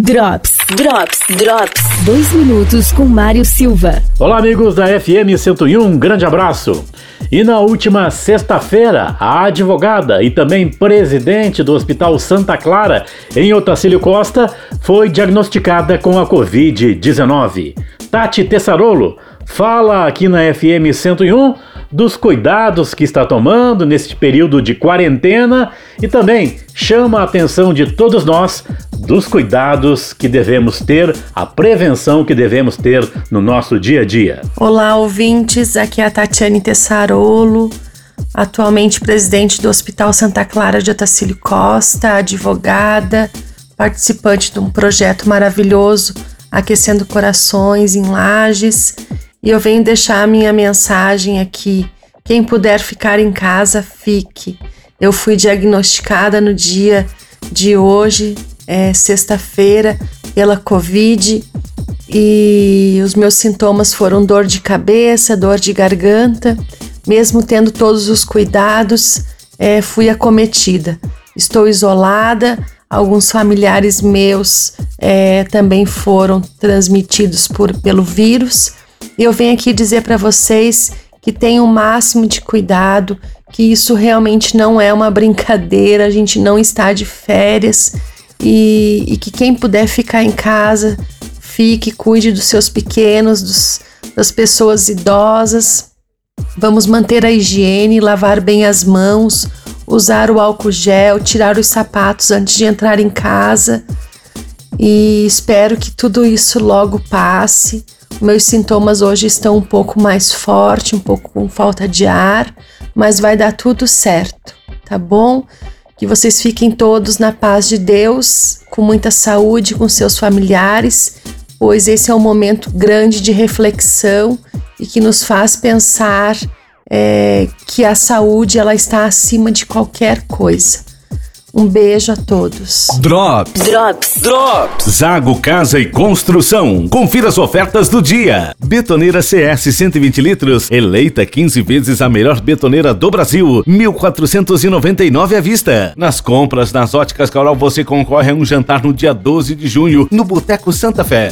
Drops, Drops, Drops. Dois minutos com Mário Silva. Olá, amigos da FM 101, um grande abraço. E na última sexta-feira, a advogada e também presidente do Hospital Santa Clara, em Otacílio Costa, foi diagnosticada com a Covid-19. Tati Tessarolo fala aqui na FM 101 dos cuidados que está tomando neste período de quarentena e também chama a atenção de todos nós dos cuidados que devemos ter, a prevenção que devemos ter no nosso dia a dia. Olá, ouvintes, aqui é a Tatiane Tessarolo, atualmente presidente do Hospital Santa Clara de Otacílio Costa, advogada, participante de um projeto maravilhoso Aquecendo Corações em Lages e eu venho deixar a minha mensagem aqui. Quem puder ficar em casa, fique. Eu fui diagnosticada no dia de hoje, é, sexta-feira, pela Covid e os meus sintomas foram dor de cabeça, dor de garganta. Mesmo tendo todos os cuidados, é, fui acometida. Estou isolada. Alguns familiares meus é, também foram transmitidos por, pelo vírus eu venho aqui dizer para vocês que tenham o máximo de cuidado, que isso realmente não é uma brincadeira, a gente não está de férias e, e que quem puder ficar em casa, fique, cuide dos seus pequenos, dos, das pessoas idosas. Vamos manter a higiene, lavar bem as mãos, usar o álcool gel, tirar os sapatos antes de entrar em casa. E espero que tudo isso logo passe meus sintomas hoje estão um pouco mais forte, um pouco com falta de ar, mas vai dar tudo certo, tá bom? Que vocês fiquem todos na paz de Deus, com muita saúde com seus familiares, pois esse é um momento grande de reflexão e que nos faz pensar é, que a saúde ela está acima de qualquer coisa. Um beijo a todos. Drops. Drops. Drops. Zago Casa e Construção. Confira as ofertas do dia. Betoneira CS 120 litros, eleita 15 vezes a melhor betoneira do Brasil, 1.499 à vista. Nas compras nas óticas Carol você concorre a um jantar no dia 12 de junho no Boteco Santa Fé.